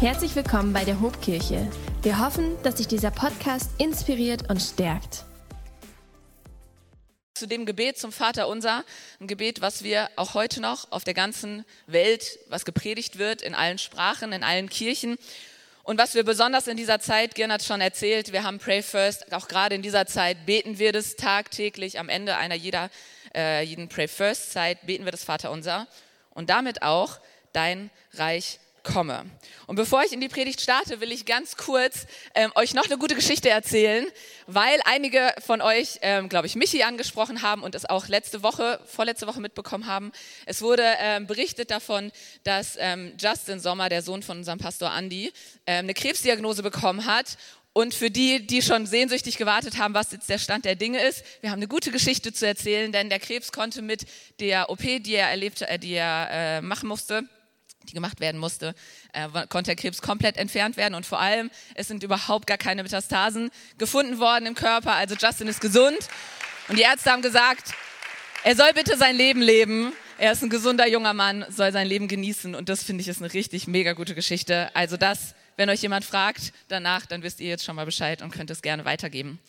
Herzlich willkommen bei der Hobkirche. Wir hoffen, dass sich dieser Podcast inspiriert und stärkt. Zu dem Gebet zum Vater unser, ein Gebet, was wir auch heute noch auf der ganzen Welt, was gepredigt wird, in allen Sprachen, in allen Kirchen. Und was wir besonders in dieser Zeit, Gern hat schon erzählt, wir haben Pray First, auch gerade in dieser Zeit beten wir das tagtäglich, am Ende einer jeder, äh, jeden Pray First Zeit beten wir das Vater unser und damit auch dein Reich komme. Und bevor ich in die Predigt starte, will ich ganz kurz ähm, euch noch eine gute Geschichte erzählen, weil einige von euch, ähm, glaube ich, Michi angesprochen haben und es auch letzte Woche, vorletzte Woche mitbekommen haben. Es wurde ähm, berichtet davon, dass ähm, Justin Sommer, der Sohn von unserem Pastor Andy, ähm, eine Krebsdiagnose bekommen hat und für die, die schon sehnsüchtig gewartet haben, was jetzt der Stand der Dinge ist, wir haben eine gute Geschichte zu erzählen, denn der Krebs konnte mit der OP, die er erlebte, äh, die er äh, machen musste, die gemacht werden musste, äh, konnte der Krebs komplett entfernt werden und vor allem, es sind überhaupt gar keine Metastasen gefunden worden im Körper. Also Justin ist gesund und die Ärzte haben gesagt, er soll bitte sein Leben leben. Er ist ein gesunder junger Mann, soll sein Leben genießen und das finde ich ist eine richtig mega gute Geschichte. Also das, wenn euch jemand fragt danach, dann wisst ihr jetzt schon mal Bescheid und könnt es gerne weitergeben.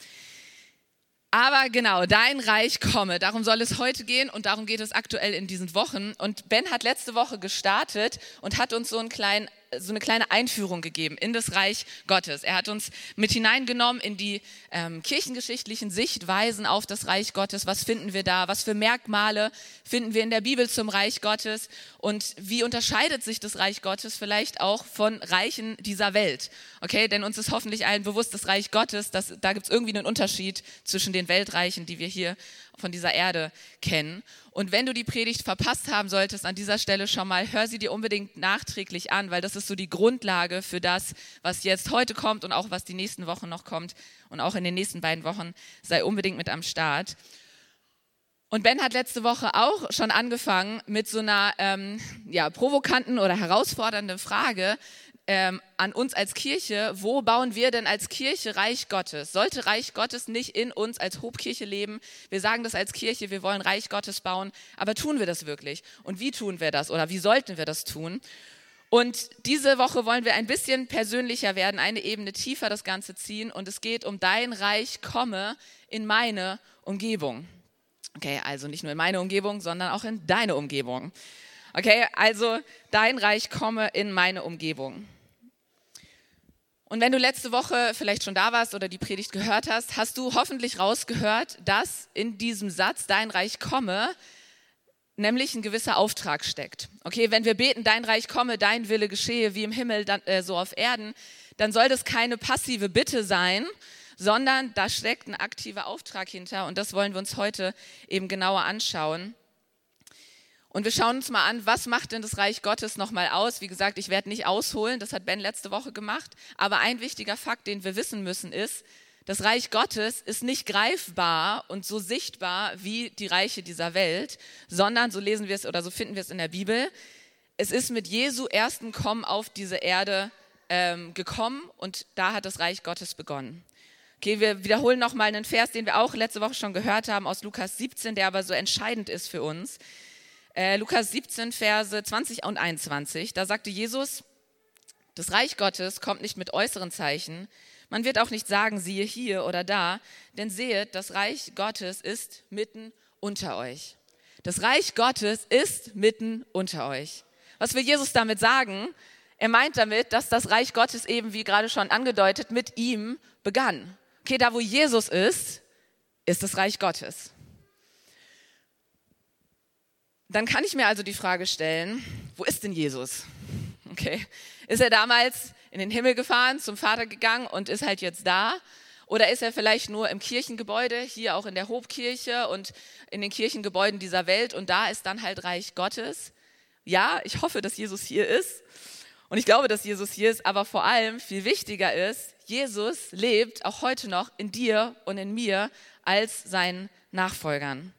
Aber genau, dein Reich komme. Darum soll es heute gehen und darum geht es aktuell in diesen Wochen. Und Ben hat letzte Woche gestartet und hat uns so einen kleinen so eine kleine Einführung gegeben in das Reich Gottes. Er hat uns mit hineingenommen in die ähm, kirchengeschichtlichen Sichtweisen auf das Reich Gottes. Was finden wir da? Was für Merkmale finden wir in der Bibel zum Reich Gottes? Und wie unterscheidet sich das Reich Gottes vielleicht auch von Reichen dieser Welt? Okay, denn uns ist hoffentlich allen bewusst, das Reich Gottes, das, da gibt es irgendwie einen Unterschied zwischen den Weltreichen, die wir hier von dieser Erde kennen. Und wenn du die Predigt verpasst haben solltest an dieser Stelle schon mal, hör sie dir unbedingt nachträglich an, weil das ist so die Grundlage für das, was jetzt heute kommt und auch was die nächsten Wochen noch kommt und auch in den nächsten beiden Wochen. Sei unbedingt mit am Start. Und Ben hat letzte Woche auch schon angefangen mit so einer ähm, ja, provokanten oder herausfordernden Frage, ähm, an uns als Kirche, wo bauen wir denn als Kirche Reich Gottes? Sollte Reich Gottes nicht in uns als Hobkirche leben? Wir sagen das als Kirche, wir wollen Reich Gottes bauen, aber tun wir das wirklich? Und wie tun wir das oder wie sollten wir das tun? Und diese Woche wollen wir ein bisschen persönlicher werden, eine Ebene tiefer das Ganze ziehen und es geht um dein Reich komme in meine Umgebung. Okay, also nicht nur in meine Umgebung, sondern auch in deine Umgebung. Okay, also dein Reich komme in meine Umgebung. Und wenn du letzte Woche vielleicht schon da warst oder die Predigt gehört hast, hast du hoffentlich rausgehört, dass in diesem Satz dein Reich komme, nämlich ein gewisser Auftrag steckt. Okay, wenn wir beten, dein Reich komme, dein Wille geschehe wie im Himmel, dann, äh, so auf Erden, dann soll das keine passive Bitte sein, sondern da steckt ein aktiver Auftrag hinter und das wollen wir uns heute eben genauer anschauen. Und wir schauen uns mal an, was macht denn das Reich Gottes nochmal aus? Wie gesagt, ich werde nicht ausholen, das hat Ben letzte Woche gemacht. Aber ein wichtiger Fakt, den wir wissen müssen, ist, das Reich Gottes ist nicht greifbar und so sichtbar wie die Reiche dieser Welt, sondern, so lesen wir es oder so finden wir es in der Bibel, es ist mit Jesu ersten Kommen auf diese Erde ähm, gekommen und da hat das Reich Gottes begonnen. Okay, wir wiederholen nochmal einen Vers, den wir auch letzte Woche schon gehört haben aus Lukas 17, der aber so entscheidend ist für uns. Äh, Lukas 17, Verse 20 und 21, da sagte Jesus, das Reich Gottes kommt nicht mit äußeren Zeichen. Man wird auch nicht sagen, siehe hier oder da, denn sehet, das Reich Gottes ist mitten unter euch. Das Reich Gottes ist mitten unter euch. Was will Jesus damit sagen? Er meint damit, dass das Reich Gottes eben, wie gerade schon angedeutet, mit ihm begann. Okay, da wo Jesus ist, ist das Reich Gottes. Dann kann ich mir also die Frage stellen, wo ist denn Jesus? Okay. Ist er damals in den Himmel gefahren, zum Vater gegangen und ist halt jetzt da? Oder ist er vielleicht nur im Kirchengebäude, hier auch in der Hofkirche und in den Kirchengebäuden dieser Welt und da ist dann halt Reich Gottes? Ja, ich hoffe, dass Jesus hier ist. Und ich glaube, dass Jesus hier ist, aber vor allem viel wichtiger ist, Jesus lebt auch heute noch in dir und in mir als seinen Nachfolgern.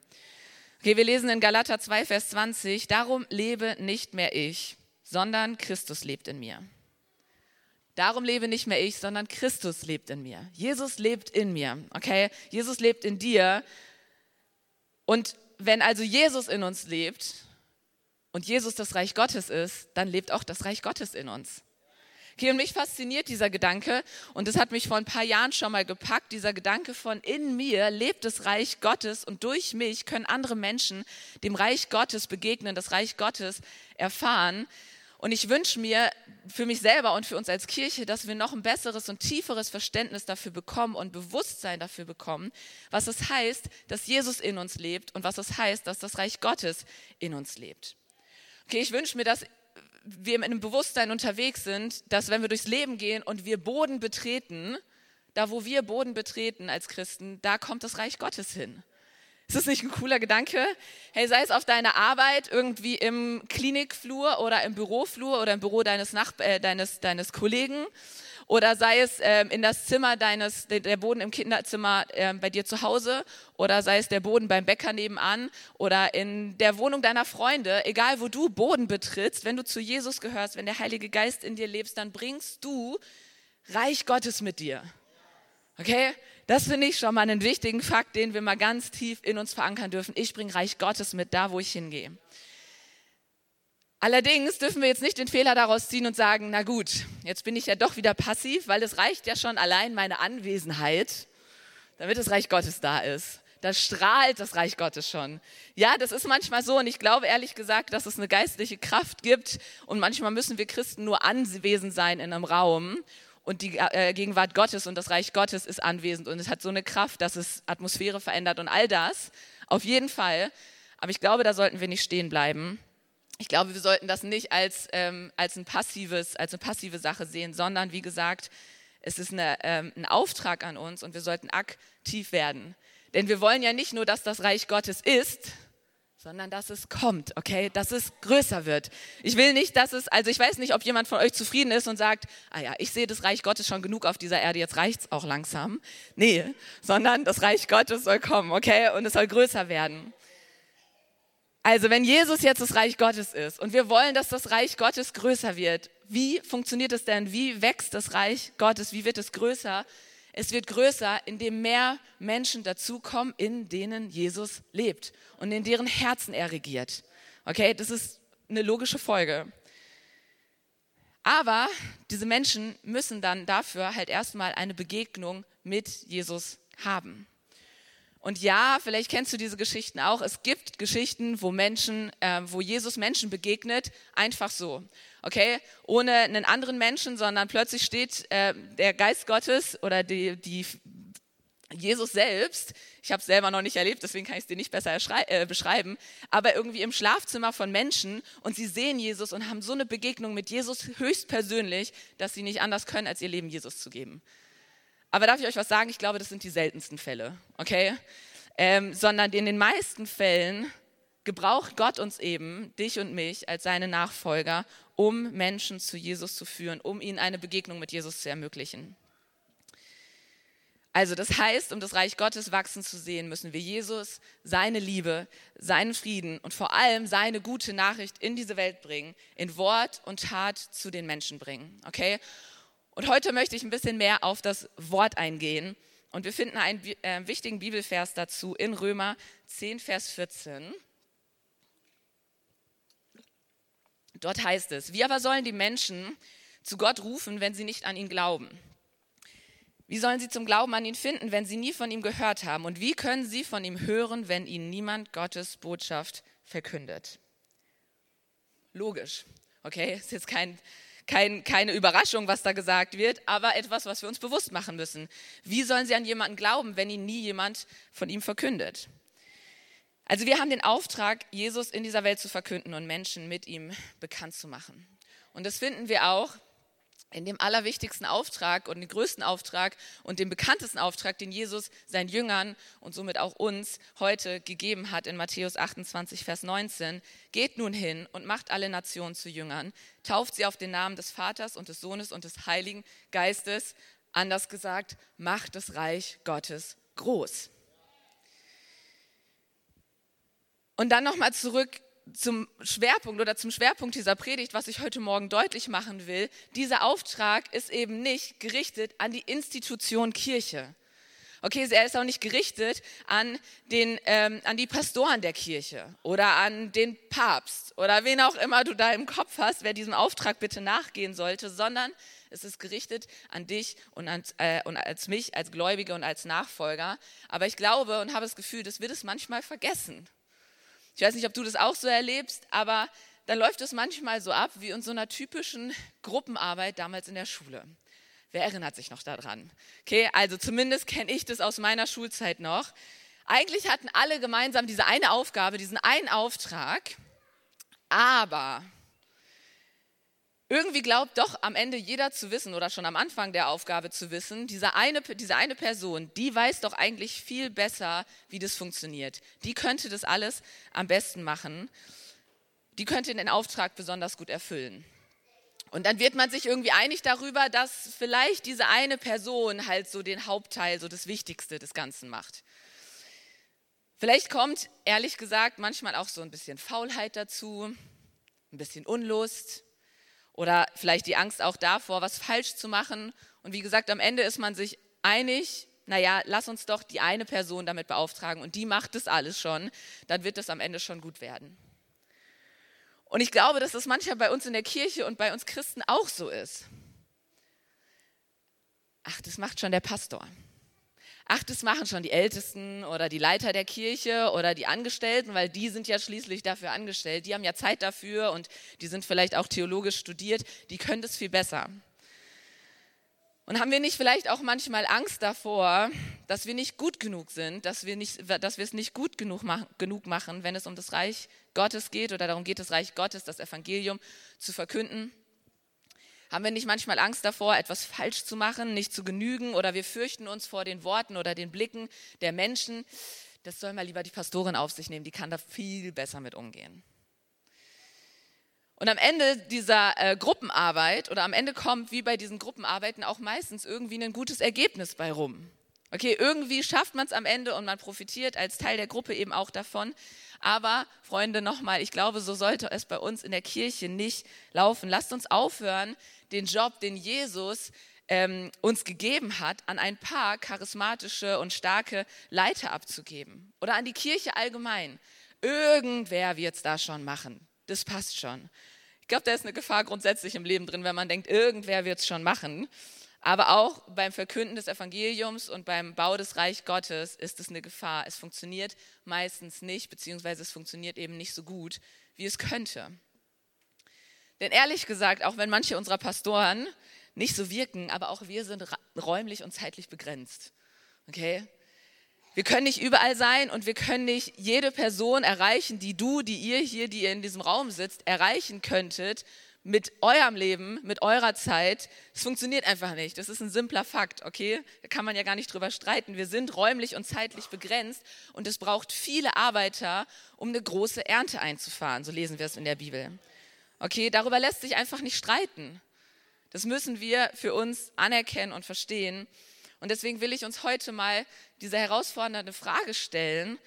Okay, wir lesen in Galater 2, Vers 20, darum lebe nicht mehr ich, sondern Christus lebt in mir. Darum lebe nicht mehr ich, sondern Christus lebt in mir. Jesus lebt in mir, okay? Jesus lebt in dir. Und wenn also Jesus in uns lebt und Jesus das Reich Gottes ist, dann lebt auch das Reich Gottes in uns. Okay, und mich fasziniert dieser Gedanke und das hat mich vor ein paar Jahren schon mal gepackt, dieser Gedanke von in mir lebt das Reich Gottes und durch mich können andere Menschen dem Reich Gottes begegnen, das Reich Gottes erfahren. Und ich wünsche mir für mich selber und für uns als Kirche, dass wir noch ein besseres und tieferes Verständnis dafür bekommen und Bewusstsein dafür bekommen, was es heißt, dass Jesus in uns lebt und was es heißt, dass das Reich Gottes in uns lebt. Okay, ich wünsche mir, dass wir mit einem Bewusstsein unterwegs sind, dass wenn wir durchs Leben gehen und wir Boden betreten, da wo wir Boden betreten als Christen, da kommt das Reich Gottes hin. Ist das nicht ein cooler Gedanke? Hey, sei es auf deiner Arbeit, irgendwie im Klinikflur oder im Büroflur oder im Büro deines, Nach äh, deines, deines Kollegen oder sei es ähm, in das Zimmer deines, der Boden im Kinderzimmer äh, bei dir zu Hause oder sei es der Boden beim Bäcker nebenan oder in der Wohnung deiner Freunde, egal wo du Boden betrittst, wenn du zu Jesus gehörst, wenn der Heilige Geist in dir lebst, dann bringst du Reich Gottes mit dir. Okay? Das finde ich schon mal einen wichtigen Fakt, den wir mal ganz tief in uns verankern dürfen. Ich bringe Reich Gottes mit da, wo ich hingehe. Allerdings dürfen wir jetzt nicht den Fehler daraus ziehen und sagen, na gut, jetzt bin ich ja doch wieder passiv, weil es reicht ja schon allein meine Anwesenheit, damit das Reich Gottes da ist. Da strahlt das Reich Gottes schon. Ja, das ist manchmal so und ich glaube ehrlich gesagt, dass es eine geistliche Kraft gibt und manchmal müssen wir Christen nur anwesend sein in einem Raum und die äh, Gegenwart Gottes und das Reich Gottes ist anwesend und es hat so eine Kraft, dass es Atmosphäre verändert und all das. Auf jeden Fall. Aber ich glaube, da sollten wir nicht stehen bleiben. Ich glaube, wir sollten das nicht als, ähm, als, ein passives, als eine passive Sache sehen, sondern wie gesagt, es ist eine, ähm, ein Auftrag an uns und wir sollten aktiv werden. Denn wir wollen ja nicht nur, dass das Reich Gottes ist, sondern dass es kommt, okay, dass es größer wird. Ich will nicht, dass es, also ich weiß nicht, ob jemand von euch zufrieden ist und sagt, ah ja, ich sehe das Reich Gottes schon genug auf dieser Erde, jetzt reicht es auch langsam. Nee, sondern das Reich Gottes soll kommen, okay, und es soll größer werden. Also wenn Jesus jetzt das Reich Gottes ist und wir wollen, dass das Reich Gottes größer wird, wie funktioniert es denn? Wie wächst das Reich Gottes? Wie wird es größer? Es wird größer, indem mehr Menschen dazukommen, in denen Jesus lebt und in deren Herzen er regiert. Okay, das ist eine logische Folge. Aber diese Menschen müssen dann dafür halt erstmal eine Begegnung mit Jesus haben. Und ja, vielleicht kennst du diese Geschichten auch. Es gibt Geschichten, wo Menschen, äh, wo Jesus Menschen begegnet, einfach so okay, ohne einen anderen Menschen, sondern plötzlich steht äh, der Geist Gottes oder die, die Jesus selbst, ich habe es selber noch nicht erlebt, deswegen kann ich es dir nicht besser äh, beschreiben, aber irgendwie im Schlafzimmer von Menschen und sie sehen Jesus und haben so eine Begegnung mit Jesus höchstpersönlich, dass sie nicht anders können, als ihr Leben Jesus zu geben. Aber darf ich euch was sagen? Ich glaube, das sind die seltensten Fälle, okay? Ähm, sondern in den meisten Fällen gebraucht Gott uns eben, dich und mich, als seine Nachfolger, um Menschen zu Jesus zu führen, um ihnen eine Begegnung mit Jesus zu ermöglichen. Also das heißt, um das Reich Gottes wachsen zu sehen, müssen wir Jesus, seine Liebe, seinen Frieden und vor allem seine gute Nachricht in diese Welt bringen, in Wort und Tat zu den Menschen bringen. Okay? Und heute möchte ich ein bisschen mehr auf das Wort eingehen. Und wir finden einen äh, wichtigen Bibelvers dazu in Römer 10, Vers 14. Dort heißt es, wie aber sollen die Menschen zu Gott rufen, wenn sie nicht an ihn glauben? Wie sollen sie zum Glauben an ihn finden, wenn sie nie von ihm gehört haben? Und wie können sie von ihm hören, wenn ihnen niemand Gottes Botschaft verkündet? Logisch, okay? Ist jetzt kein, kein, keine Überraschung, was da gesagt wird, aber etwas, was wir uns bewusst machen müssen. Wie sollen sie an jemanden glauben, wenn ihnen nie jemand von ihm verkündet? Also wir haben den Auftrag, Jesus in dieser Welt zu verkünden und Menschen mit ihm bekannt zu machen. Und das finden wir auch in dem allerwichtigsten Auftrag und den größten Auftrag und dem bekanntesten Auftrag, den Jesus seinen Jüngern und somit auch uns heute gegeben hat in Matthäus 28, Vers 19. Geht nun hin und macht alle Nationen zu Jüngern, tauft sie auf den Namen des Vaters und des Sohnes und des Heiligen Geistes. Anders gesagt, macht das Reich Gottes groß. Und dann nochmal zurück zum Schwerpunkt oder zum Schwerpunkt dieser Predigt, was ich heute Morgen deutlich machen will. Dieser Auftrag ist eben nicht gerichtet an die Institution Kirche. Okay, er ist auch nicht gerichtet an, den, ähm, an die Pastoren der Kirche oder an den Papst oder wen auch immer du da im Kopf hast, wer diesem Auftrag bitte nachgehen sollte, sondern es ist gerichtet an dich und, an, äh, und als mich, als Gläubige und als Nachfolger. Aber ich glaube und habe das Gefühl, das wird es manchmal vergessen. Ich weiß nicht, ob du das auch so erlebst, aber dann läuft es manchmal so ab wie in so einer typischen Gruppenarbeit damals in der Schule. Wer erinnert sich noch daran? Okay, also zumindest kenne ich das aus meiner Schulzeit noch. Eigentlich hatten alle gemeinsam diese eine Aufgabe, diesen einen Auftrag, aber irgendwie glaubt doch am Ende jeder zu wissen oder schon am Anfang der Aufgabe zu wissen, diese eine, diese eine Person, die weiß doch eigentlich viel besser, wie das funktioniert. Die könnte das alles am besten machen. Die könnte den Auftrag besonders gut erfüllen. Und dann wird man sich irgendwie einig darüber, dass vielleicht diese eine Person halt so den Hauptteil, so das Wichtigste des Ganzen macht. Vielleicht kommt, ehrlich gesagt, manchmal auch so ein bisschen Faulheit dazu, ein bisschen Unlust oder vielleicht die Angst auch davor, was falsch zu machen. Und wie gesagt, am Ende ist man sich einig, naja, lass uns doch die eine Person damit beauftragen und die macht das alles schon, dann wird das am Ende schon gut werden. Und ich glaube, dass das manchmal bei uns in der Kirche und bei uns Christen auch so ist. Ach, das macht schon der Pastor. Ach, das machen schon die Ältesten oder die Leiter der Kirche oder die Angestellten, weil die sind ja schließlich dafür angestellt. Die haben ja Zeit dafür und die sind vielleicht auch theologisch studiert. Die können das viel besser. Und haben wir nicht vielleicht auch manchmal Angst davor, dass wir nicht gut genug sind, dass wir, nicht, dass wir es nicht gut genug, machen, genug machen, wenn es um das Reich Gottes geht oder darum geht, das Reich Gottes, das Evangelium zu verkünden? Haben wir nicht manchmal Angst davor, etwas falsch zu machen, nicht zu genügen oder wir fürchten uns vor den Worten oder den Blicken der Menschen? Das soll mal lieber die Pastorin auf sich nehmen, die kann da viel besser mit umgehen. Und am Ende dieser äh, Gruppenarbeit oder am Ende kommt wie bei diesen Gruppenarbeiten auch meistens irgendwie ein gutes Ergebnis bei rum. Okay, irgendwie schafft man es am Ende und man profitiert als Teil der Gruppe eben auch davon. Aber Freunde, nochmal, ich glaube, so sollte es bei uns in der Kirche nicht laufen. Lasst uns aufhören, den Job, den Jesus ähm, uns gegeben hat, an ein paar charismatische und starke Leiter abzugeben oder an die Kirche allgemein. Irgendwer wird es da schon machen das passt schon. Ich glaube, da ist eine Gefahr grundsätzlich im Leben drin, wenn man denkt, irgendwer wird es schon machen. Aber auch beim Verkünden des Evangeliums und beim Bau des Reich Gottes ist es eine Gefahr. Es funktioniert meistens nicht, beziehungsweise es funktioniert eben nicht so gut, wie es könnte. Denn ehrlich gesagt, auch wenn manche unserer Pastoren nicht so wirken, aber auch wir sind räumlich und zeitlich begrenzt. Okay? Wir können nicht überall sein und wir können nicht jede Person erreichen, die du, die ihr hier, die ihr in diesem Raum sitzt, erreichen könntet mit eurem Leben, mit eurer Zeit. Es funktioniert einfach nicht. Das ist ein simpler Fakt, okay? Da kann man ja gar nicht drüber streiten. Wir sind räumlich und zeitlich begrenzt und es braucht viele Arbeiter, um eine große Ernte einzufahren. So lesen wir es in der Bibel. Okay, darüber lässt sich einfach nicht streiten. Das müssen wir für uns anerkennen und verstehen. Und deswegen will ich uns heute mal diese herausfordernde Frage stellen,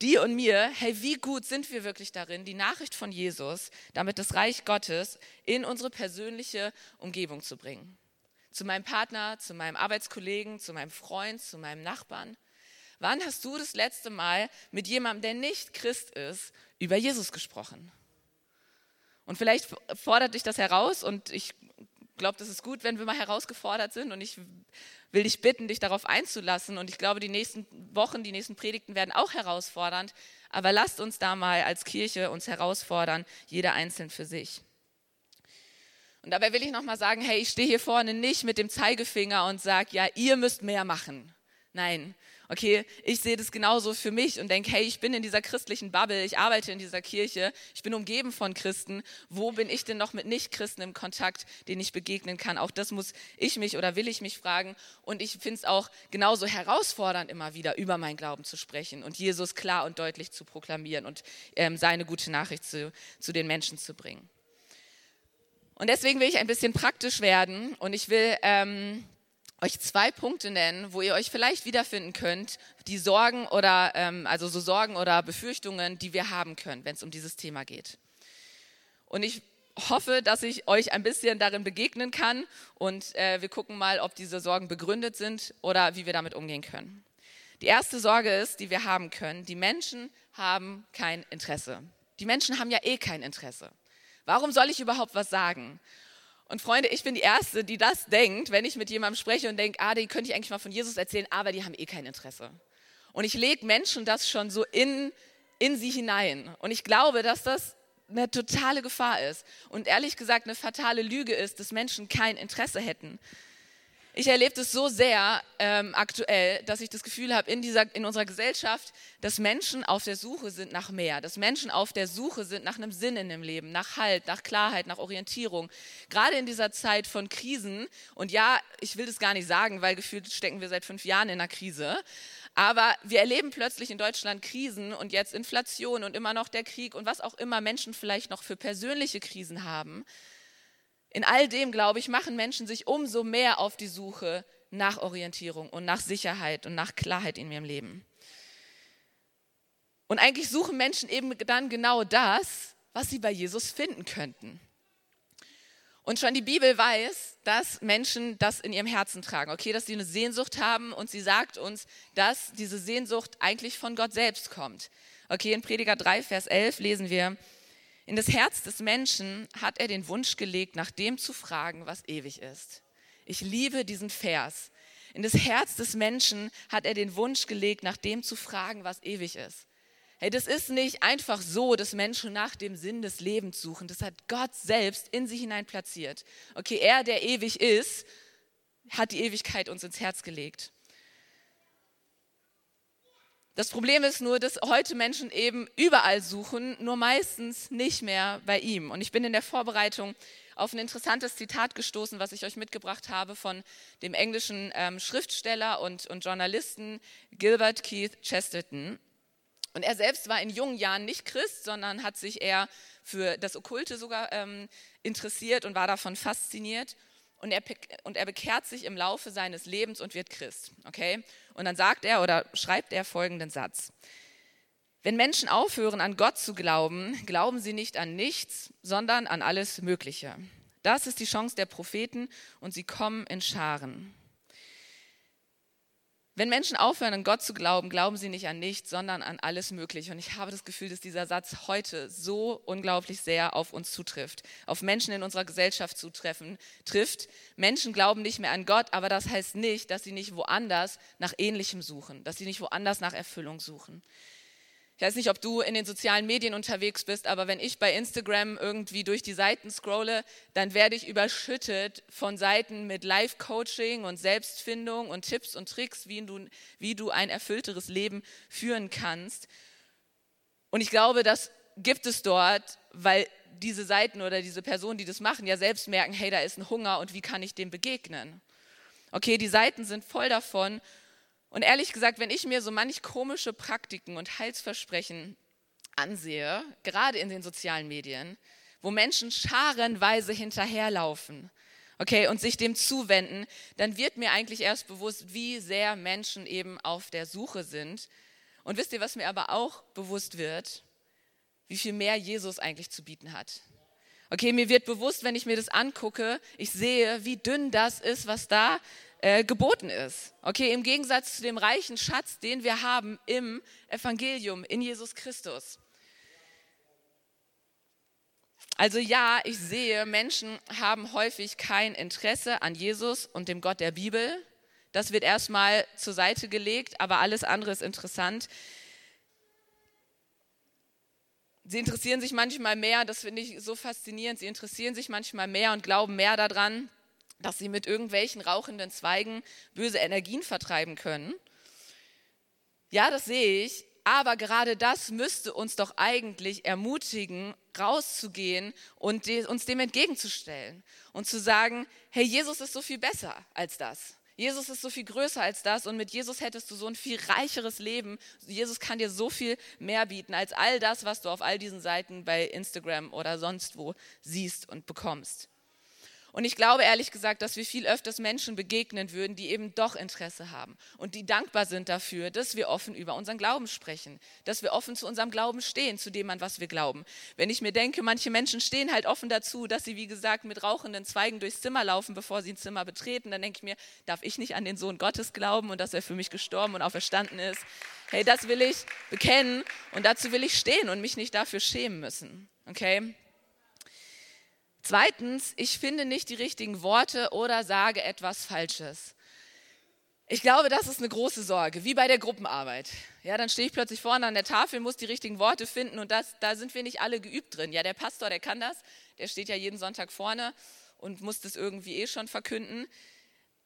dir und mir, hey, wie gut sind wir wirklich darin, die Nachricht von Jesus, damit das Reich Gottes in unsere persönliche Umgebung zu bringen? Zu meinem Partner, zu meinem Arbeitskollegen, zu meinem Freund, zu meinem Nachbarn. Wann hast du das letzte Mal mit jemandem, der nicht Christ ist, über Jesus gesprochen? Und vielleicht fordert dich das heraus und ich glaube, das ist gut, wenn wir mal herausgefordert sind und ich will dich bitten, dich darauf einzulassen. Und ich glaube, die nächsten Wochen, die nächsten Predigten werden auch herausfordernd. Aber lasst uns da mal als Kirche uns herausfordern, jeder einzeln für sich. Und dabei will ich nochmal sagen, hey, ich stehe hier vorne nicht mit dem Zeigefinger und sage, ja, ihr müsst mehr machen. Nein, Okay, ich sehe das genauso für mich und denke, hey, ich bin in dieser christlichen Bubble, ich arbeite in dieser Kirche, ich bin umgeben von Christen. Wo bin ich denn noch mit Nichtchristen im Kontakt, denen ich begegnen kann? Auch das muss ich mich oder will ich mich fragen. Und ich finde es auch genauso herausfordernd, immer wieder über meinen Glauben zu sprechen und Jesus klar und deutlich zu proklamieren und ähm, seine gute Nachricht zu, zu den Menschen zu bringen. Und deswegen will ich ein bisschen praktisch werden und ich will ähm, euch zwei Punkte nennen, wo ihr euch vielleicht wiederfinden könnt, die Sorgen oder ähm, also so Sorgen oder Befürchtungen, die wir haben können, wenn es um dieses Thema geht. Und ich hoffe, dass ich euch ein bisschen darin begegnen kann und äh, wir gucken mal, ob diese Sorgen begründet sind oder wie wir damit umgehen können. Die erste Sorge ist, die wir haben können, die Menschen haben kein Interesse. Die Menschen haben ja eh kein Interesse. Warum soll ich überhaupt was sagen? Und Freunde, ich bin die Erste, die das denkt, wenn ich mit jemandem spreche und denke, ah, die könnte ich eigentlich mal von Jesus erzählen, aber die haben eh kein Interesse. Und ich lege Menschen das schon so in, in sie hinein. Und ich glaube, dass das eine totale Gefahr ist und ehrlich gesagt eine fatale Lüge ist, dass Menschen kein Interesse hätten. Ich erlebe das so sehr ähm, aktuell, dass ich das Gefühl habe in, in unserer Gesellschaft, dass Menschen auf der Suche sind nach mehr, dass Menschen auf der Suche sind nach einem Sinn in dem Leben, nach Halt, nach Klarheit, nach Orientierung. Gerade in dieser Zeit von Krisen, und ja, ich will das gar nicht sagen, weil gefühlt stecken wir seit fünf Jahren in einer Krise, aber wir erleben plötzlich in Deutschland Krisen und jetzt Inflation und immer noch der Krieg und was auch immer Menschen vielleicht noch für persönliche Krisen haben. In all dem, glaube ich, machen Menschen sich umso mehr auf die Suche nach Orientierung und nach Sicherheit und nach Klarheit in ihrem Leben. Und eigentlich suchen Menschen eben dann genau das, was sie bei Jesus finden könnten. Und schon die Bibel weiß, dass Menschen das in ihrem Herzen tragen. Okay, dass sie eine Sehnsucht haben und sie sagt uns, dass diese Sehnsucht eigentlich von Gott selbst kommt. Okay, in Prediger 3, Vers 11 lesen wir, in das Herz des Menschen hat er den Wunsch gelegt, nach dem zu fragen, was ewig ist. Ich liebe diesen Vers. In das Herz des Menschen hat er den Wunsch gelegt, nach dem zu fragen, was ewig ist. Hey, das ist nicht einfach so, dass Menschen nach dem Sinn des Lebens suchen. Das hat Gott selbst in sie hinein platziert. Okay, er, der ewig ist, hat die Ewigkeit uns ins Herz gelegt. Das Problem ist nur, dass heute Menschen eben überall suchen, nur meistens nicht mehr bei ihm. Und ich bin in der Vorbereitung auf ein interessantes Zitat gestoßen, was ich euch mitgebracht habe von dem englischen ähm, Schriftsteller und, und Journalisten Gilbert Keith Chesterton. Und er selbst war in jungen Jahren nicht Christ, sondern hat sich eher für das Okkulte sogar ähm, interessiert und war davon fasziniert und er, und er bekehrt sich im Laufe seines Lebens und wird Christ. Okay? Und dann sagt er oder schreibt er folgenden Satz. Wenn Menschen aufhören, an Gott zu glauben, glauben sie nicht an nichts, sondern an alles Mögliche. Das ist die Chance der Propheten und sie kommen in Scharen. Wenn Menschen aufhören, an Gott zu glauben, glauben sie nicht an nichts, sondern an alles Mögliche. Und ich habe das Gefühl, dass dieser Satz heute so unglaublich sehr auf uns zutrifft, auf Menschen in unserer Gesellschaft zutreffen, trifft. Menschen glauben nicht mehr an Gott, aber das heißt nicht, dass sie nicht woanders nach Ähnlichem suchen, dass sie nicht woanders nach Erfüllung suchen. Ich weiß nicht, ob du in den sozialen Medien unterwegs bist, aber wenn ich bei Instagram irgendwie durch die Seiten scrolle, dann werde ich überschüttet von Seiten mit Live-Coaching und Selbstfindung und Tipps und Tricks, wie du, wie du ein erfüllteres Leben führen kannst. Und ich glaube, das gibt es dort, weil diese Seiten oder diese Personen, die das machen, ja selbst merken, hey, da ist ein Hunger und wie kann ich dem begegnen? Okay, die Seiten sind voll davon und ehrlich gesagt, wenn ich mir so manch komische Praktiken und Heilsversprechen ansehe, gerade in den sozialen Medien, wo Menschen scharenweise hinterherlaufen, okay, und sich dem zuwenden, dann wird mir eigentlich erst bewusst, wie sehr Menschen eben auf der Suche sind. Und wisst ihr, was mir aber auch bewusst wird? Wie viel mehr Jesus eigentlich zu bieten hat. Okay, mir wird bewusst, wenn ich mir das angucke, ich sehe, wie dünn das ist, was da äh, geboten ist. Okay, im Gegensatz zu dem reichen Schatz, den wir haben im Evangelium, in Jesus Christus. Also ja, ich sehe, Menschen haben häufig kein Interesse an Jesus und dem Gott der Bibel. Das wird erstmal zur Seite gelegt, aber alles andere ist interessant. Sie interessieren sich manchmal mehr, das finde ich so faszinierend, sie interessieren sich manchmal mehr und glauben mehr daran, dass sie mit irgendwelchen rauchenden Zweigen böse Energien vertreiben können. Ja, das sehe ich, aber gerade das müsste uns doch eigentlich ermutigen, rauszugehen und uns dem entgegenzustellen und zu sagen, hey, Jesus ist so viel besser als das. Jesus ist so viel größer als das und mit Jesus hättest du so ein viel reicheres Leben. Jesus kann dir so viel mehr bieten als all das, was du auf all diesen Seiten bei Instagram oder sonst wo siehst und bekommst. Und ich glaube ehrlich gesagt, dass wir viel öfters Menschen begegnen würden, die eben doch Interesse haben und die dankbar sind dafür, dass wir offen über unseren Glauben sprechen, dass wir offen zu unserem Glauben stehen, zu dem, an was wir glauben. Wenn ich mir denke, manche Menschen stehen halt offen dazu, dass sie, wie gesagt, mit rauchenden Zweigen durchs Zimmer laufen, bevor sie ein Zimmer betreten, dann denke ich mir, darf ich nicht an den Sohn Gottes glauben und dass er für mich gestorben und auferstanden ist? Hey, das will ich bekennen und dazu will ich stehen und mich nicht dafür schämen müssen. Okay? Zweitens, ich finde nicht die richtigen Worte oder sage etwas Falsches. Ich glaube, das ist eine große Sorge, wie bei der Gruppenarbeit. Ja, dann stehe ich plötzlich vorne an der Tafel, muss die richtigen Worte finden und das, da sind wir nicht alle geübt drin. Ja, der Pastor, der kann das, der steht ja jeden Sonntag vorne und muss das irgendwie eh schon verkünden.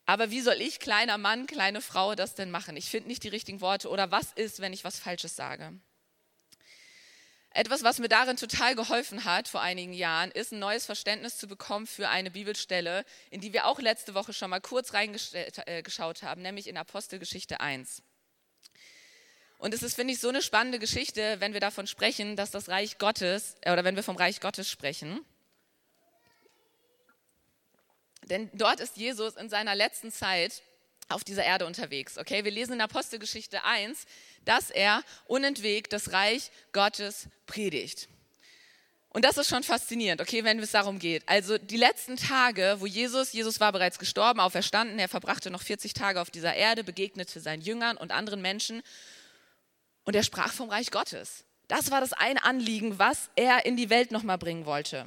Aber wie soll ich, kleiner Mann, kleine Frau, das denn machen? Ich finde nicht die richtigen Worte oder was ist, wenn ich was Falsches sage? Etwas, was mir darin total geholfen hat vor einigen Jahren, ist ein neues Verständnis zu bekommen für eine Bibelstelle, in die wir auch letzte Woche schon mal kurz reingeschaut äh, haben, nämlich in Apostelgeschichte 1. Und es ist, finde ich, so eine spannende Geschichte, wenn wir davon sprechen, dass das Reich Gottes, äh, oder wenn wir vom Reich Gottes sprechen. Denn dort ist Jesus in seiner letzten Zeit auf dieser Erde unterwegs. Okay, wir lesen in Apostelgeschichte 1, dass er unentwegt das Reich Gottes predigt. Und das ist schon faszinierend, okay, wenn es darum geht. Also die letzten Tage, wo Jesus, Jesus war bereits gestorben, auferstanden, er verbrachte noch 40 Tage auf dieser Erde, begegnete seinen Jüngern und anderen Menschen und er sprach vom Reich Gottes. Das war das ein Anliegen, was er in die Welt nochmal bringen wollte.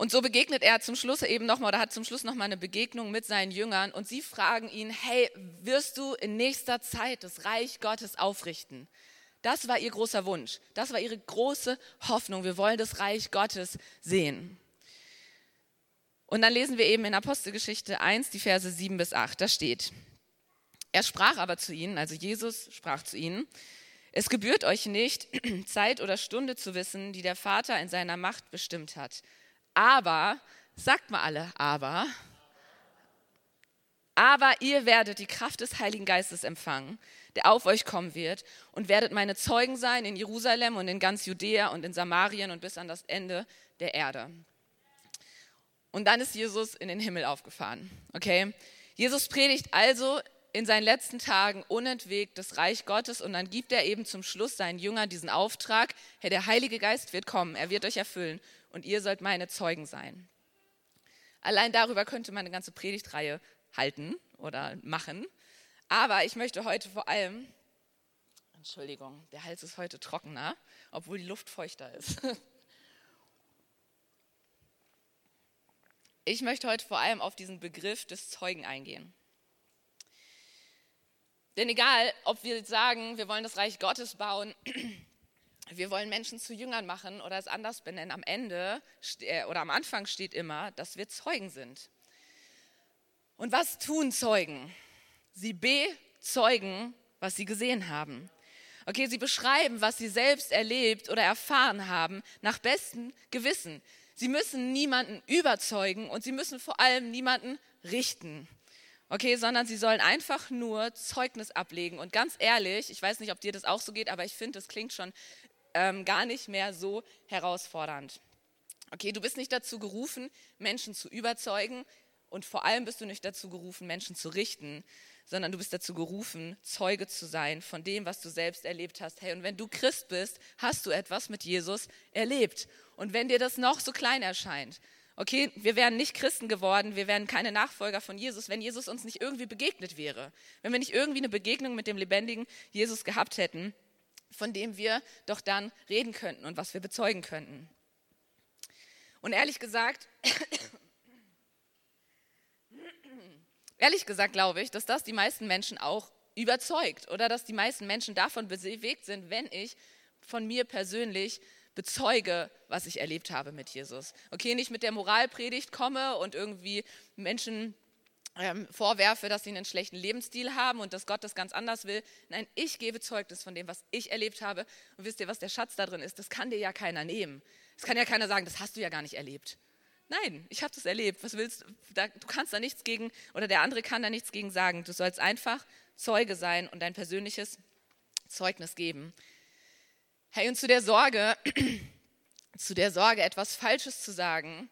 Und so begegnet er zum Schluss eben nochmal oder hat zum Schluss nochmal eine Begegnung mit seinen Jüngern und sie fragen ihn, hey, wirst du in nächster Zeit das Reich Gottes aufrichten? Das war ihr großer Wunsch. Das war ihre große Hoffnung. Wir wollen das Reich Gottes sehen. Und dann lesen wir eben in Apostelgeschichte 1 die Verse 7 bis 8. Da steht, er sprach aber zu ihnen, also Jesus sprach zu ihnen, es gebührt euch nicht, Zeit oder Stunde zu wissen, die der Vater in seiner Macht bestimmt hat aber, sagt mal alle, aber, aber ihr werdet die Kraft des Heiligen Geistes empfangen, der auf euch kommen wird, und werdet meine Zeugen sein in Jerusalem und in ganz Judäa und in Samarien und bis an das Ende der Erde. Und dann ist Jesus in den Himmel aufgefahren. Okay? Jesus predigt also in seinen letzten Tagen unentwegt das Reich Gottes und dann gibt er eben zum Schluss seinen Jüngern diesen Auftrag, Herr, der Heilige Geist wird kommen, er wird euch erfüllen und ihr sollt meine Zeugen sein. Allein darüber könnte man eine ganze Predigtreihe halten oder machen. Aber ich möchte heute vor allem, Entschuldigung, der Hals ist heute trockener, obwohl die Luft feuchter ist. Ich möchte heute vor allem auf diesen Begriff des Zeugen eingehen. Denn egal, ob wir sagen, wir wollen das Reich Gottes bauen wir wollen Menschen zu Jüngern machen oder es anders benennen, am Ende äh, oder am Anfang steht immer, dass wir Zeugen sind. Und was tun Zeugen? Sie bezeugen, was sie gesehen haben. Okay, sie beschreiben, was sie selbst erlebt oder erfahren haben, nach bestem Gewissen. Sie müssen niemanden überzeugen und sie müssen vor allem niemanden richten. Okay, sondern sie sollen einfach nur Zeugnis ablegen. Und ganz ehrlich, ich weiß nicht, ob dir das auch so geht, aber ich finde, das klingt schon ähm, gar nicht mehr so herausfordernd. Okay, du bist nicht dazu gerufen, Menschen zu überzeugen und vor allem bist du nicht dazu gerufen, Menschen zu richten, sondern du bist dazu gerufen, Zeuge zu sein von dem, was du selbst erlebt hast. Hey, und wenn du Christ bist, hast du etwas mit Jesus erlebt. Und wenn dir das noch so klein erscheint, okay, wir wären nicht Christen geworden, wir wären keine Nachfolger von Jesus, wenn Jesus uns nicht irgendwie begegnet wäre. Wenn wir nicht irgendwie eine Begegnung mit dem lebendigen Jesus gehabt hätten von dem wir doch dann reden könnten und was wir bezeugen könnten. Und ehrlich gesagt, ehrlich gesagt glaube ich, dass das die meisten Menschen auch überzeugt oder dass die meisten Menschen davon bewegt sind, wenn ich von mir persönlich bezeuge, was ich erlebt habe mit Jesus. Okay, nicht mit der Moralpredigt komme und irgendwie Menschen ähm, vorwerfe, dass sie einen schlechten Lebensstil haben und dass Gott das ganz anders will. Nein, ich gebe Zeugnis von dem, was ich erlebt habe. Und wisst ihr, was der Schatz da drin ist? Das kann dir ja keiner nehmen. Es kann ja keiner sagen, das hast du ja gar nicht erlebt. Nein, ich habe das erlebt. Was willst du? du kannst da nichts gegen, oder der andere kann da nichts gegen sagen. Du sollst einfach Zeuge sein und dein persönliches Zeugnis geben. Hey, und zu der Sorge, zu der Sorge, etwas Falsches zu sagen,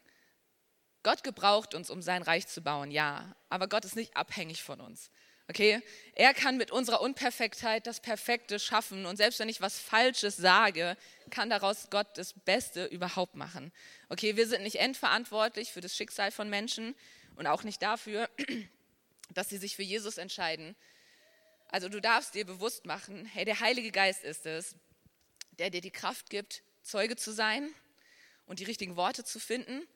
Gott gebraucht uns, um sein Reich zu bauen, ja. Aber Gott ist nicht abhängig von uns. Okay? Er kann mit unserer Unperfektheit das Perfekte schaffen. Und selbst wenn ich was Falsches sage, kann daraus Gott das Beste überhaupt machen. Okay, wir sind nicht endverantwortlich für das Schicksal von Menschen und auch nicht dafür, dass sie sich für Jesus entscheiden. Also du darfst dir bewusst machen, hey, der Heilige Geist ist es, der dir die Kraft gibt, Zeuge zu sein und die richtigen Worte zu finden.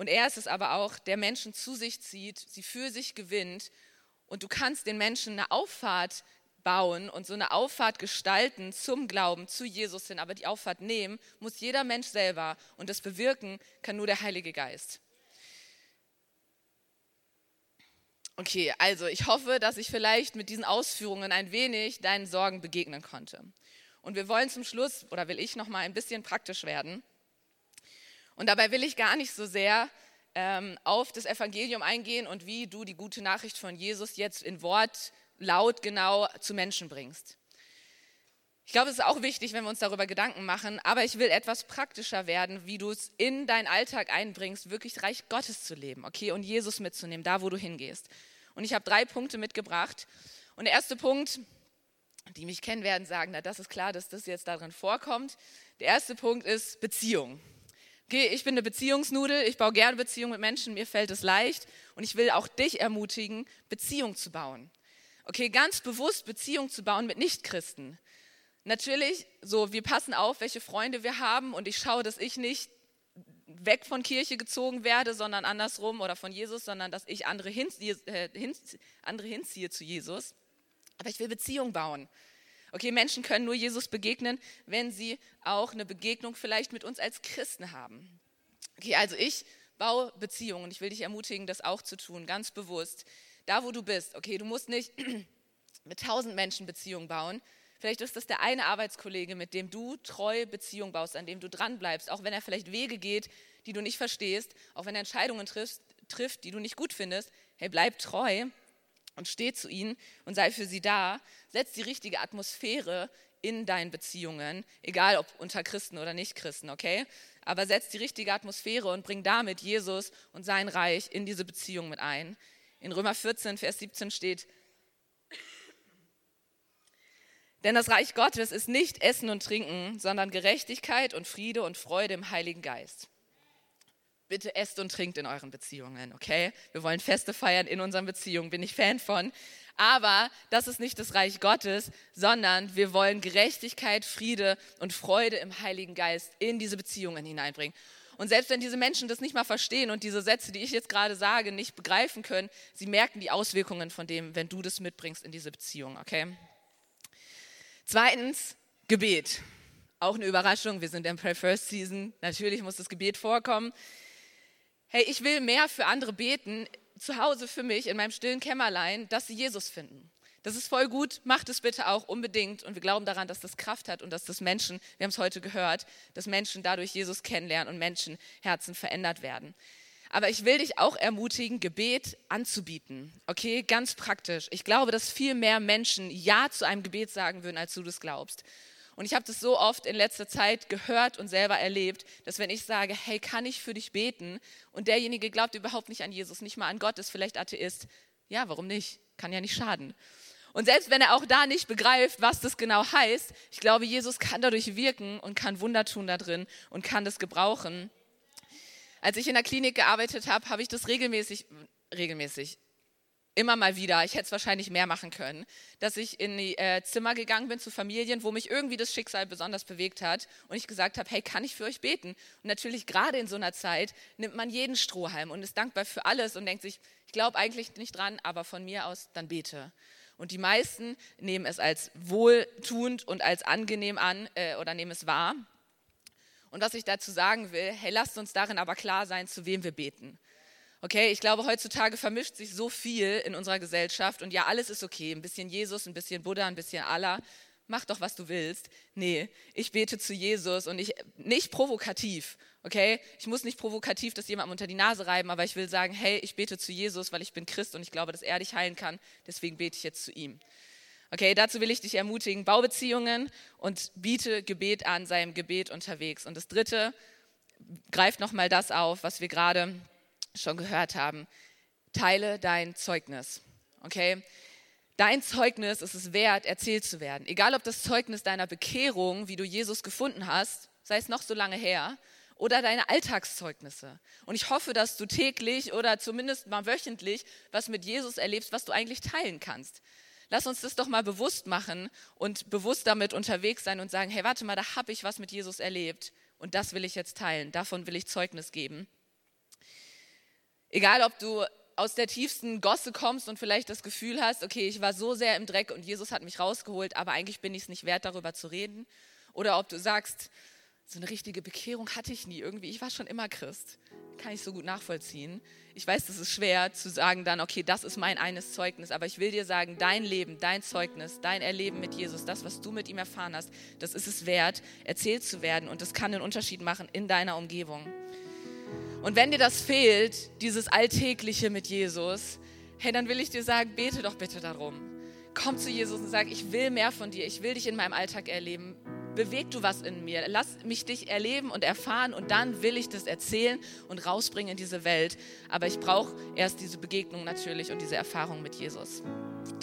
Und er ist es aber auch, der Menschen zu sich zieht, sie für sich gewinnt. Und du kannst den Menschen eine Auffahrt bauen und so eine Auffahrt gestalten zum Glauben, zu Jesus hin. Aber die Auffahrt nehmen muss jeder Mensch selber und das bewirken kann nur der Heilige Geist. Okay, also ich hoffe, dass ich vielleicht mit diesen Ausführungen ein wenig deinen Sorgen begegnen konnte. Und wir wollen zum Schluss, oder will ich noch mal ein bisschen praktisch werden. Und dabei will ich gar nicht so sehr ähm, auf das Evangelium eingehen und wie du die gute Nachricht von Jesus jetzt in Wort laut genau zu Menschen bringst. Ich glaube, es ist auch wichtig, wenn wir uns darüber Gedanken machen, aber ich will etwas praktischer werden, wie du es in deinen Alltag einbringst, wirklich Reich Gottes zu leben, okay, und Jesus mitzunehmen, da wo du hingehst. Und ich habe drei Punkte mitgebracht. Und der erste Punkt, die mich kennen werden, sagen, na, das ist klar, dass das jetzt darin vorkommt. Der erste Punkt ist Beziehung. Okay, ich bin eine Beziehungsnudel, ich baue gerne Beziehungen mit Menschen, mir fällt es leicht und ich will auch dich ermutigen, Beziehung zu bauen. Okay, ganz bewusst Beziehung zu bauen mit Nichtchristen. Natürlich, so, wir passen auf, welche Freunde wir haben und ich schaue, dass ich nicht weg von Kirche gezogen werde, sondern andersrum oder von Jesus, sondern dass ich andere, hinziehe, äh, hin, andere hinziehe zu Jesus. Aber ich will Beziehung bauen. Okay, Menschen können nur Jesus begegnen, wenn sie auch eine Begegnung vielleicht mit uns als Christen haben. Okay, also ich baue Beziehungen. Ich will dich ermutigen, das auch zu tun, ganz bewusst. Da, wo du bist, okay, du musst nicht mit tausend Menschen Beziehungen bauen, Vielleicht ist das der eine Arbeitskollege, mit dem du treu Beziehung baust, an dem du dranbleibst, auch wenn er vielleicht Wege geht, die du nicht verstehst, auch wenn er Entscheidungen trifft, trifft, die du nicht gut findest. Hey, bleib treu und steh zu ihnen und sei für sie da. Setz die richtige Atmosphäre in deinen Beziehungen, egal ob unter Christen oder Nicht-Christen, okay? Aber setz die richtige Atmosphäre und bring damit Jesus und sein Reich in diese Beziehung mit ein. In Römer 14, Vers 17 steht, denn das Reich Gottes ist nicht Essen und Trinken, sondern Gerechtigkeit und Friede und Freude im Heiligen Geist. Bitte esst und trinkt in euren Beziehungen, okay? Wir wollen Feste feiern in unseren Beziehungen, bin ich Fan von. Aber das ist nicht das Reich Gottes, sondern wir wollen Gerechtigkeit, Friede und Freude im Heiligen Geist in diese Beziehungen hineinbringen. Und selbst wenn diese Menschen das nicht mal verstehen und diese Sätze, die ich jetzt gerade sage, nicht begreifen können, sie merken die Auswirkungen von dem, wenn du das mitbringst in diese Beziehung, okay? Zweitens, Gebet. Auch eine Überraschung, wir sind in Pray First Season. Natürlich muss das Gebet vorkommen. Hey, ich will mehr für andere beten, zu Hause für mich, in meinem stillen Kämmerlein, dass sie Jesus finden. Das ist voll gut, macht es bitte auch unbedingt. Und wir glauben daran, dass das Kraft hat und dass das Menschen, wir haben es heute gehört, dass Menschen dadurch Jesus kennenlernen und Menschenherzen verändert werden. Aber ich will dich auch ermutigen, Gebet anzubieten. Okay, ganz praktisch. Ich glaube, dass viel mehr Menschen Ja zu einem Gebet sagen würden, als du das glaubst. Und ich habe das so oft in letzter Zeit gehört und selber erlebt, dass wenn ich sage, hey, kann ich für dich beten? Und derjenige glaubt überhaupt nicht an Jesus, nicht mal an Gott, ist vielleicht Atheist. Ja, warum nicht? Kann ja nicht schaden. Und selbst wenn er auch da nicht begreift, was das genau heißt, ich glaube, Jesus kann dadurch wirken und kann Wunder tun da drin und kann das gebrauchen. Als ich in der Klinik gearbeitet habe, habe ich das regelmäßig, regelmäßig, immer mal wieder, ich hätte es wahrscheinlich mehr machen können, dass ich in die äh, Zimmer gegangen bin zu Familien, wo mich irgendwie das Schicksal besonders bewegt hat und ich gesagt habe, hey, kann ich für euch beten? Und natürlich gerade in so einer Zeit nimmt man jeden Strohhalm und ist dankbar für alles und denkt sich, ich glaube eigentlich nicht dran, aber von mir aus dann bete. Und die meisten nehmen es als wohltuend und als angenehm an äh, oder nehmen es wahr. Und was ich dazu sagen will, hey, lasst uns darin aber klar sein, zu wem wir beten. Okay, ich glaube, heutzutage vermischt sich so viel in unserer Gesellschaft und ja, alles ist okay. Ein bisschen Jesus, ein bisschen Buddha, ein bisschen Allah. Mach doch, was du willst. Nee, ich bete zu Jesus und ich, nicht provokativ. Okay, ich muss nicht provokativ das jemandem unter die Nase reiben, aber ich will sagen, hey, ich bete zu Jesus, weil ich bin Christ und ich glaube, dass er dich heilen kann. Deswegen bete ich jetzt zu ihm. Okay, dazu will ich dich ermutigen, Baubeziehungen und biete Gebet an, sei im Gebet unterwegs. Und das Dritte, greift nochmal das auf, was wir gerade schon gehört haben, teile dein Zeugnis. Okay? Dein Zeugnis ist es wert, erzählt zu werden. Egal ob das Zeugnis deiner Bekehrung, wie du Jesus gefunden hast, sei es noch so lange her, oder deine Alltagszeugnisse. Und ich hoffe, dass du täglich oder zumindest mal wöchentlich was mit Jesus erlebst, was du eigentlich teilen kannst. Lass uns das doch mal bewusst machen und bewusst damit unterwegs sein und sagen, hey, warte mal, da habe ich was mit Jesus erlebt und das will ich jetzt teilen, davon will ich Zeugnis geben. Egal, ob du aus der tiefsten Gosse kommst und vielleicht das Gefühl hast, okay, ich war so sehr im Dreck und Jesus hat mich rausgeholt, aber eigentlich bin ich es nicht wert, darüber zu reden. Oder ob du sagst, so eine richtige Bekehrung hatte ich nie irgendwie. Ich war schon immer Christ. Kann ich so gut nachvollziehen. Ich weiß, das ist schwer zu sagen dann, okay, das ist mein eines Zeugnis, aber ich will dir sagen, dein Leben, dein Zeugnis, dein Erleben mit Jesus, das, was du mit ihm erfahren hast, das ist es wert, erzählt zu werden und das kann einen Unterschied machen in deiner Umgebung. Und wenn dir das fehlt, dieses Alltägliche mit Jesus, hey, dann will ich dir sagen, bete doch bitte darum. Komm zu Jesus und sag, ich will mehr von dir, ich will dich in meinem Alltag erleben beweg du was in mir. Lass mich dich erleben und erfahren und dann will ich das erzählen und rausbringen in diese Welt. Aber ich brauche erst diese Begegnung natürlich und diese Erfahrung mit Jesus.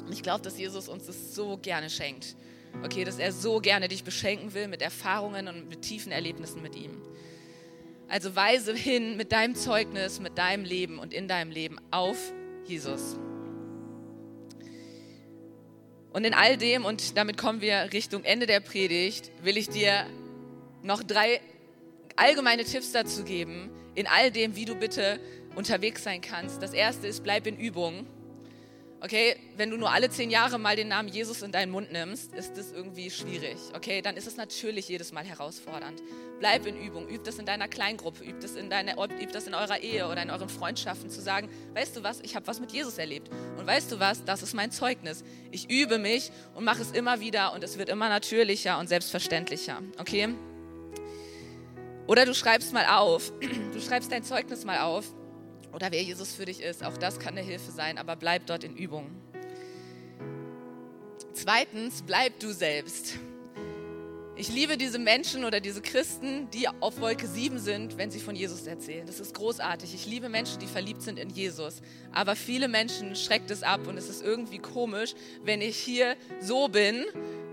Und ich glaube, dass Jesus uns das so gerne schenkt. Okay, dass er so gerne dich beschenken will mit Erfahrungen und mit tiefen Erlebnissen mit ihm. Also weise hin mit deinem Zeugnis, mit deinem Leben und in deinem Leben auf Jesus. Und in all dem, und damit kommen wir Richtung Ende der Predigt, will ich dir noch drei allgemeine Tipps dazu geben, in all dem, wie du bitte unterwegs sein kannst. Das erste ist, bleib in Übung. Okay, wenn du nur alle zehn Jahre mal den Namen Jesus in deinen Mund nimmst, ist das irgendwie schwierig. Okay, dann ist es natürlich jedes Mal herausfordernd. Bleib in Übung, üb das in deiner Kleingruppe, üb das in, deiner, üb das in eurer Ehe oder in euren Freundschaften, zu sagen, weißt du was, ich habe was mit Jesus erlebt. Und weißt du was, das ist mein Zeugnis. Ich übe mich und mache es immer wieder und es wird immer natürlicher und selbstverständlicher. Okay? Oder du schreibst mal auf, du schreibst dein Zeugnis mal auf oder wer Jesus für dich ist. Auch das kann eine Hilfe sein, aber bleib dort in Übung. Zweitens, bleib du selbst. Ich liebe diese Menschen oder diese Christen, die auf Wolke 7 sind, wenn sie von Jesus erzählen. Das ist großartig. Ich liebe Menschen, die verliebt sind in Jesus. Aber viele Menschen schreckt es ab und es ist irgendwie komisch, wenn ich hier so bin,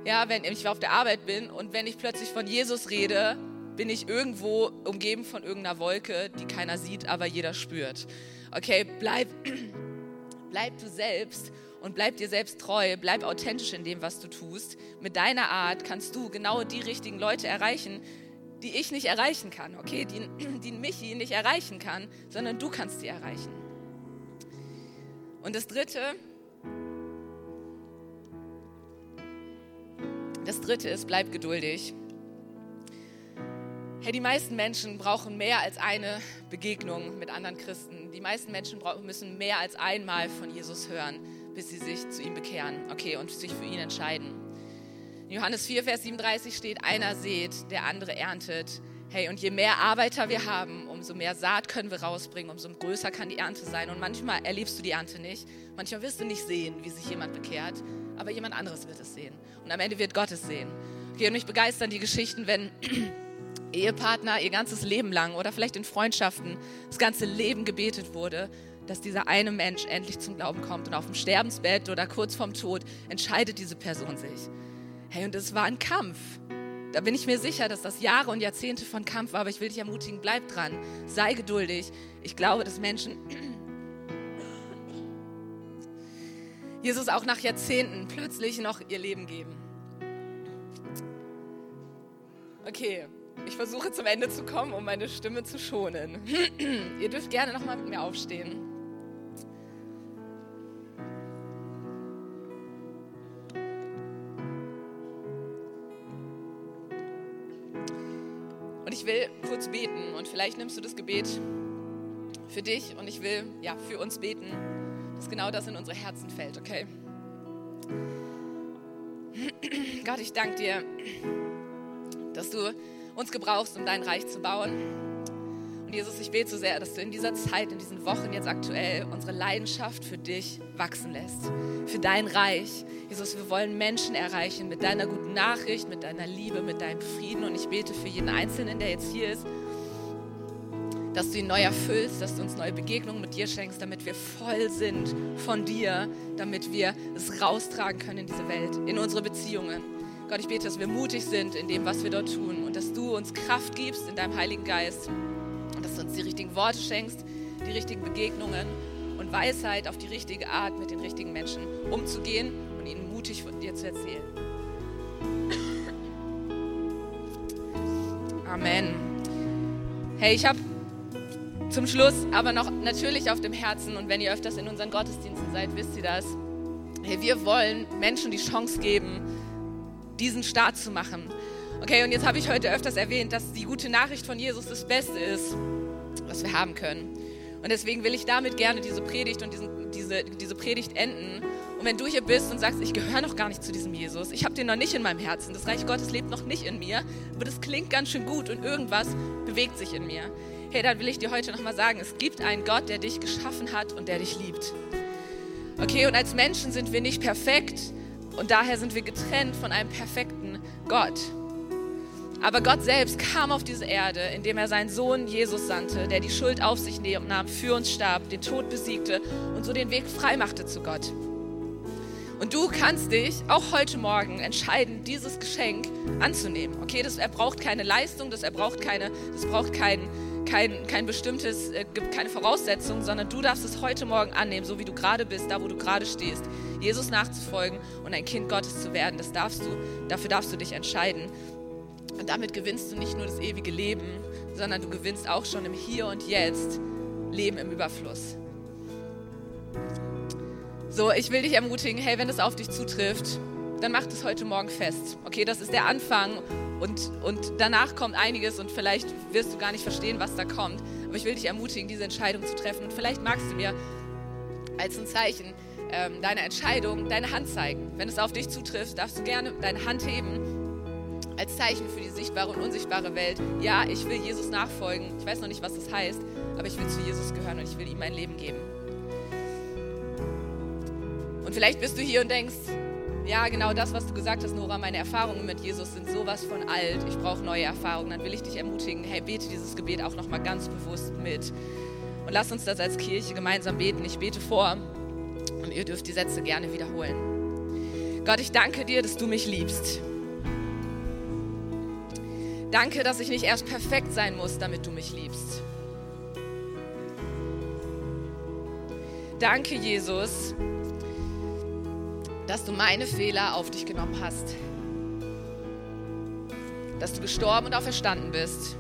ja, wenn ich auf der Arbeit bin und wenn ich plötzlich von Jesus rede, bin ich irgendwo umgeben von irgendeiner Wolke, die keiner sieht, aber jeder spürt. Okay, bleib, bleib du selbst und bleib dir selbst treu, bleib authentisch in dem, was du tust. Mit deiner Art kannst du genau die richtigen Leute erreichen, die ich nicht erreichen kann, okay, die, die Michi nicht erreichen kann, sondern du kannst sie erreichen. Und das Dritte, das Dritte ist, bleib geduldig. Hey, die meisten Menschen brauchen mehr als eine Begegnung mit anderen Christen. Die meisten Menschen müssen mehr als einmal von Jesus hören, bis sie sich zu ihm bekehren. Okay, und sich für ihn entscheiden. In Johannes 4, Vers 37 steht, einer sät, der andere erntet. Hey, und je mehr Arbeiter wir haben, umso mehr Saat können wir rausbringen, umso größer kann die Ernte sein. Und manchmal erlebst du die Ernte nicht. Manchmal wirst du nicht sehen, wie sich jemand bekehrt, aber jemand anderes wird es sehen. Und am Ende wird Gott es sehen. Okay, und mich begeistern die Geschichten, wenn Ehepartner ihr ganzes Leben lang oder vielleicht in Freundschaften das ganze Leben gebetet wurde, dass dieser eine Mensch endlich zum Glauben kommt und auf dem Sterbensbett oder kurz vorm Tod entscheidet diese Person sich. Hey, und es war ein Kampf. Da bin ich mir sicher, dass das Jahre und Jahrzehnte von Kampf war, aber ich will dich ermutigen, bleib dran, sei geduldig. Ich glaube, dass Menschen Jesus auch nach Jahrzehnten plötzlich noch ihr Leben geben. Okay, ich versuche zum Ende zu kommen, um meine Stimme zu schonen. Ihr dürft gerne nochmal mit mir aufstehen. Und ich will kurz beten und vielleicht nimmst du das Gebet für dich und ich will ja für uns beten, dass genau das in unsere Herzen fällt, okay? Gott, ich danke dir, dass du uns gebrauchst, um dein Reich zu bauen. Und Jesus, ich bete so sehr, dass du in dieser Zeit, in diesen Wochen jetzt aktuell unsere Leidenschaft für dich wachsen lässt, für dein Reich. Jesus, wir wollen Menschen erreichen mit deiner guten Nachricht, mit deiner Liebe, mit deinem Frieden. Und ich bete für jeden Einzelnen, der jetzt hier ist, dass du ihn neu erfüllst, dass du uns neue Begegnungen mit dir schenkst, damit wir voll sind von dir, damit wir es raustragen können in diese Welt, in unsere Beziehungen. Gott, ich bete, dass wir mutig sind in dem, was wir dort tun und dass du uns Kraft gibst in deinem Heiligen Geist und dass du uns die richtigen Worte schenkst, die richtigen Begegnungen und Weisheit auf die richtige Art mit den richtigen Menschen umzugehen und ihnen mutig von dir zu erzählen. Amen. Hey, ich habe zum Schluss aber noch natürlich auf dem Herzen und wenn ihr öfters in unseren Gottesdiensten seid, wisst ihr das. Hey, wir wollen Menschen die Chance geben, diesen Start zu machen. Okay, und jetzt habe ich heute öfters erwähnt, dass die gute Nachricht von Jesus das Beste ist, was wir haben können. Und deswegen will ich damit gerne diese Predigt und diesen, diese, diese Predigt enden. Und wenn du hier bist und sagst, ich gehöre noch gar nicht zu diesem Jesus, ich habe den noch nicht in meinem Herzen, das Reich Gottes lebt noch nicht in mir, aber das klingt ganz schön gut und irgendwas bewegt sich in mir. Hey, dann will ich dir heute nochmal sagen, es gibt einen Gott, der dich geschaffen hat und der dich liebt. Okay, und als Menschen sind wir nicht perfekt, und daher sind wir getrennt von einem perfekten Gott. Aber Gott selbst kam auf diese Erde, indem er seinen Sohn Jesus sandte, der die Schuld auf sich nahm, für uns starb, den Tod besiegte und so den Weg freimachte zu Gott. Und du kannst dich auch heute Morgen entscheiden, dieses Geschenk anzunehmen. Okay, das er braucht keine Leistung, das er braucht keine, das braucht kein, kein, kein bestimmtes, äh, keine Voraussetzung, sondern du darfst es heute Morgen annehmen, so wie du gerade bist, da wo du gerade stehst. Jesus nachzufolgen und ein Kind Gottes zu werden, das darfst du, dafür darfst du dich entscheiden. Und damit gewinnst du nicht nur das ewige Leben, sondern du gewinnst auch schon im Hier und Jetzt Leben im Überfluss. So, ich will dich ermutigen, hey, wenn es auf dich zutrifft, dann mach das heute Morgen fest. Okay, das ist der Anfang und, und danach kommt einiges und vielleicht wirst du gar nicht verstehen, was da kommt. Aber ich will dich ermutigen, diese Entscheidung zu treffen. Und vielleicht magst du mir als ein Zeichen ähm, deine Entscheidung, deine Hand zeigen. Wenn es auf dich zutrifft, darfst du gerne deine Hand heben als Zeichen für die sichtbare und unsichtbare Welt. Ja, ich will Jesus nachfolgen. Ich weiß noch nicht, was das heißt, aber ich will zu Jesus gehören und ich will ihm mein Leben geben. Und vielleicht bist du hier und denkst, ja, genau das, was du gesagt hast, Nora, meine Erfahrungen mit Jesus sind sowas von alt. Ich brauche neue Erfahrungen. Dann will ich dich ermutigen, hey, bete dieses Gebet auch nochmal ganz bewusst mit. Und lass uns das als Kirche gemeinsam beten. Ich bete vor und ihr dürft die Sätze gerne wiederholen. Gott, ich danke dir, dass du mich liebst. Danke, dass ich nicht erst perfekt sein muss, damit du mich liebst. Danke, Jesus, dass du meine Fehler auf dich genommen hast. Dass du gestorben und auferstanden bist.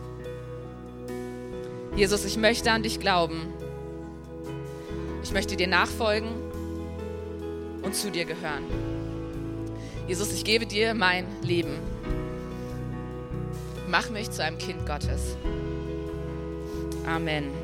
Jesus, ich möchte an dich glauben. Ich möchte dir nachfolgen und zu dir gehören. Jesus, ich gebe dir mein Leben. Mach mich zu einem Kind Gottes. Amen.